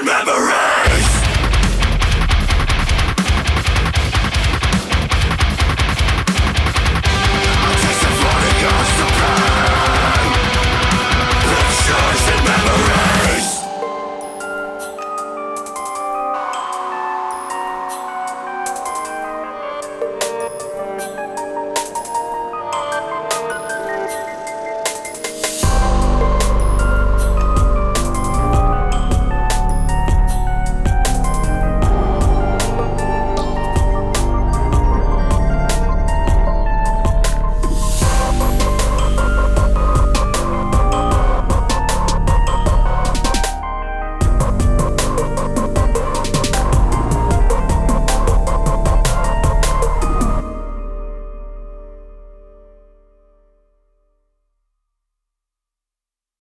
remember.